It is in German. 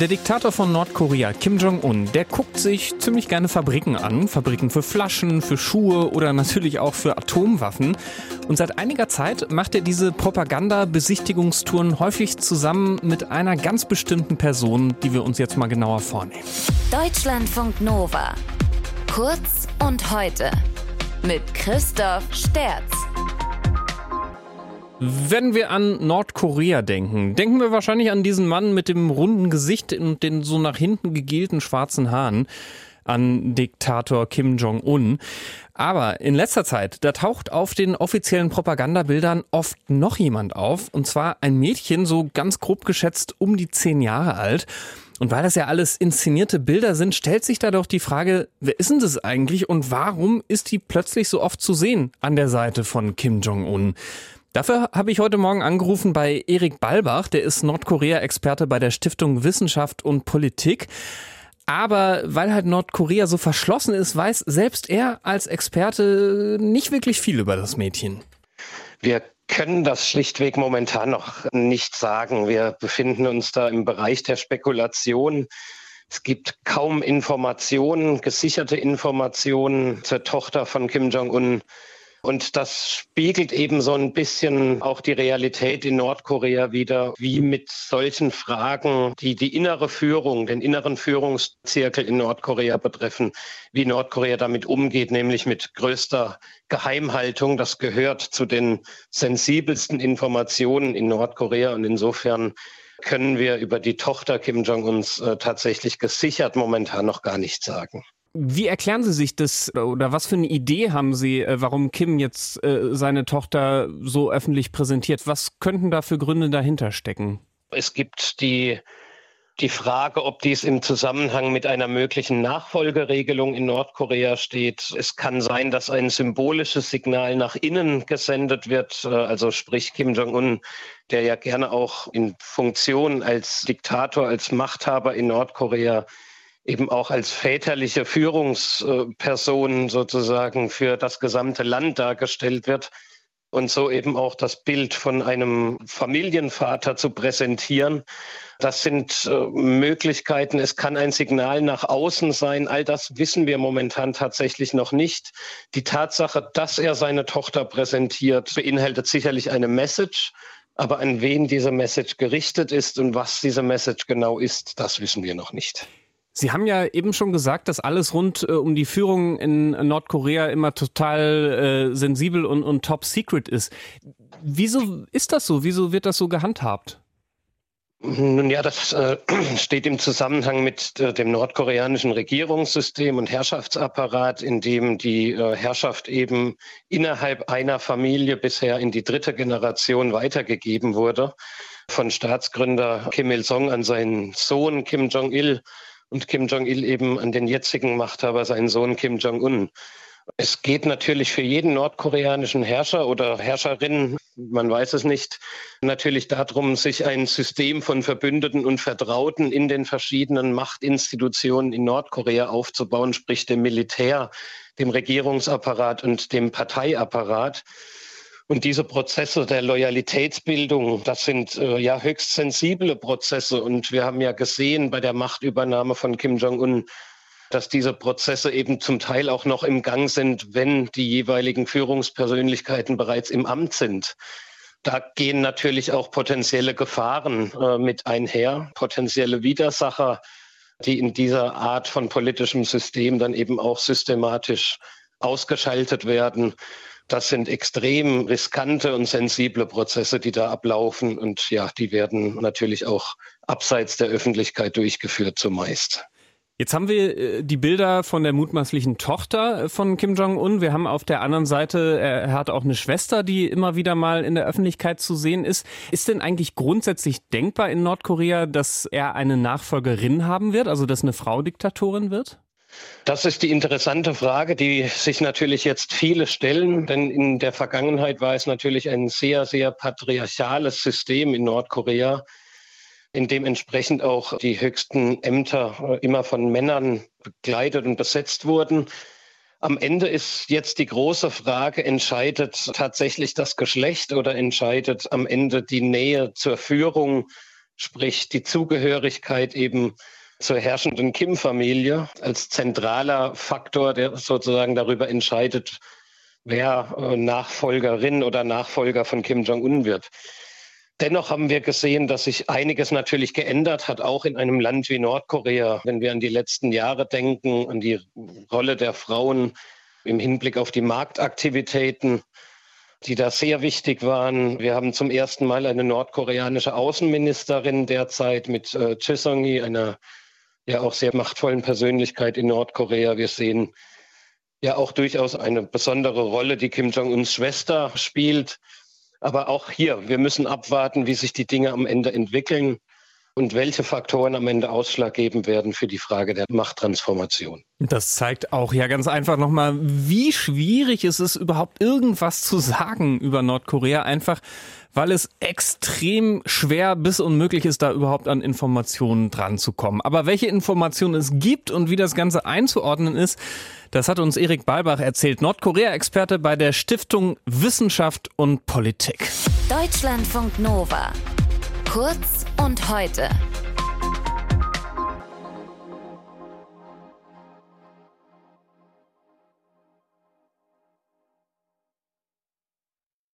Der Diktator von Nordkorea, Kim Jong-un, der guckt sich ziemlich gerne Fabriken an. Fabriken für Flaschen, für Schuhe oder natürlich auch für Atomwaffen. Und seit einiger Zeit macht er diese Propaganda-Besichtigungstouren häufig zusammen mit einer ganz bestimmten Person, die wir uns jetzt mal genauer vornehmen. Deutschlandfunk Nova. Kurz und heute. Mit Christoph Sterz. Wenn wir an Nordkorea denken, denken wir wahrscheinlich an diesen Mann mit dem runden Gesicht und den so nach hinten gegelten schwarzen Haaren, an Diktator Kim Jong-un. Aber in letzter Zeit, da taucht auf den offiziellen Propagandabildern oft noch jemand auf, und zwar ein Mädchen, so ganz grob geschätzt um die zehn Jahre alt. Und weil das ja alles inszenierte Bilder sind, stellt sich da doch die Frage, wer ist denn das eigentlich und warum ist die plötzlich so oft zu sehen an der Seite von Kim Jong-un? Dafür habe ich heute Morgen angerufen bei Erik Balbach, der ist Nordkorea-Experte bei der Stiftung Wissenschaft und Politik. Aber weil halt Nordkorea so verschlossen ist, weiß selbst er als Experte nicht wirklich viel über das Mädchen. Wir können das schlichtweg momentan noch nicht sagen. Wir befinden uns da im Bereich der Spekulation. Es gibt kaum Informationen, gesicherte Informationen zur Tochter von Kim Jong-un. Und das spiegelt eben so ein bisschen auch die Realität in Nordkorea wieder, wie mit solchen Fragen, die die innere Führung, den inneren Führungszirkel in Nordkorea betreffen, wie Nordkorea damit umgeht, nämlich mit größter Geheimhaltung. Das gehört zu den sensibelsten Informationen in Nordkorea und insofern können wir über die Tochter Kim Jong-uns äh, tatsächlich gesichert momentan noch gar nicht sagen. Wie erklären Sie sich das oder was für eine Idee haben Sie, äh, warum Kim jetzt äh, seine Tochter so öffentlich präsentiert? Was könnten da für Gründe dahinter stecken? Es gibt die, die Frage, ob dies im Zusammenhang mit einer möglichen Nachfolgeregelung in Nordkorea steht. Es kann sein, dass ein symbolisches Signal nach innen gesendet wird, äh, also sprich Kim Jong-un, der ja gerne auch in Funktion als Diktator, als Machthaber in Nordkorea eben auch als väterliche Führungsperson sozusagen für das gesamte Land dargestellt wird und so eben auch das Bild von einem Familienvater zu präsentieren. Das sind äh, Möglichkeiten. Es kann ein Signal nach außen sein. All das wissen wir momentan tatsächlich noch nicht. Die Tatsache, dass er seine Tochter präsentiert, beinhaltet sicherlich eine Message. Aber an wen diese Message gerichtet ist und was diese Message genau ist, das wissen wir noch nicht. Sie haben ja eben schon gesagt, dass alles rund äh, um die Führung in Nordkorea immer total äh, sensibel und, und top secret ist. Wieso ist das so? Wieso wird das so gehandhabt? Nun ja, das äh, steht im Zusammenhang mit äh, dem nordkoreanischen Regierungssystem und Herrschaftsapparat, in dem die äh, Herrschaft eben innerhalb einer Familie bisher in die dritte Generation weitergegeben wurde. Von Staatsgründer Kim Il-sung an seinen Sohn Kim Jong-il und Kim Jong-il eben an den jetzigen Machthaber, seinen Sohn Kim Jong-un. Es geht natürlich für jeden nordkoreanischen Herrscher oder Herrscherin, man weiß es nicht, natürlich darum, sich ein System von Verbündeten und Vertrauten in den verschiedenen Machtinstitutionen in Nordkorea aufzubauen, sprich dem Militär, dem Regierungsapparat und dem Parteiapparat. Und diese Prozesse der Loyalitätsbildung, das sind äh, ja höchst sensible Prozesse. Und wir haben ja gesehen bei der Machtübernahme von Kim Jong-un, dass diese Prozesse eben zum Teil auch noch im Gang sind, wenn die jeweiligen Führungspersönlichkeiten bereits im Amt sind. Da gehen natürlich auch potenzielle Gefahren äh, mit einher, potenzielle Widersacher, die in dieser Art von politischem System dann eben auch systematisch ausgeschaltet werden. Das sind extrem riskante und sensible Prozesse, die da ablaufen. Und ja, die werden natürlich auch abseits der Öffentlichkeit durchgeführt zumeist. Jetzt haben wir äh, die Bilder von der mutmaßlichen Tochter von Kim Jong-un. Wir haben auf der anderen Seite, er hat auch eine Schwester, die immer wieder mal in der Öffentlichkeit zu sehen ist. Ist denn eigentlich grundsätzlich denkbar in Nordkorea, dass er eine Nachfolgerin haben wird, also dass eine Frau Diktatorin wird? Das ist die interessante Frage, die sich natürlich jetzt viele stellen, denn in der Vergangenheit war es natürlich ein sehr, sehr patriarchales System in Nordkorea, in dem entsprechend auch die höchsten Ämter äh, immer von Männern begleitet und besetzt wurden. Am Ende ist jetzt die große Frage, entscheidet tatsächlich das Geschlecht oder entscheidet am Ende die Nähe zur Führung sprich die Zugehörigkeit eben zur herrschenden Kim-Familie als zentraler Faktor, der sozusagen darüber entscheidet, wer äh, Nachfolgerin oder Nachfolger von Kim Jong-un wird. Dennoch haben wir gesehen, dass sich einiges natürlich geändert hat, auch in einem Land wie Nordkorea. Wenn wir an die letzten Jahre denken, an die Rolle der Frauen im Hinblick auf die Marktaktivitäten, die da sehr wichtig waren. Wir haben zum ersten Mal eine nordkoreanische Außenministerin derzeit mit äh, Chesongi, einer ja auch sehr machtvollen Persönlichkeit in Nordkorea. Wir sehen ja auch durchaus eine besondere Rolle, die Kim Jong-uns Schwester spielt. Aber auch hier, wir müssen abwarten, wie sich die Dinge am Ende entwickeln und welche Faktoren am Ende Ausschlag geben werden für die Frage der Machttransformation. Das zeigt auch ja ganz einfach nochmal, wie schwierig es ist, überhaupt irgendwas zu sagen über Nordkorea, einfach weil es extrem schwer bis unmöglich ist, da überhaupt an Informationen dran zu kommen. Aber welche Informationen es gibt und wie das Ganze einzuordnen ist, das hat uns Erik Balbach erzählt, Nordkorea-Experte bei der Stiftung Wissenschaft und Politik. Deutschlandfunk Nova. Kurz und heute.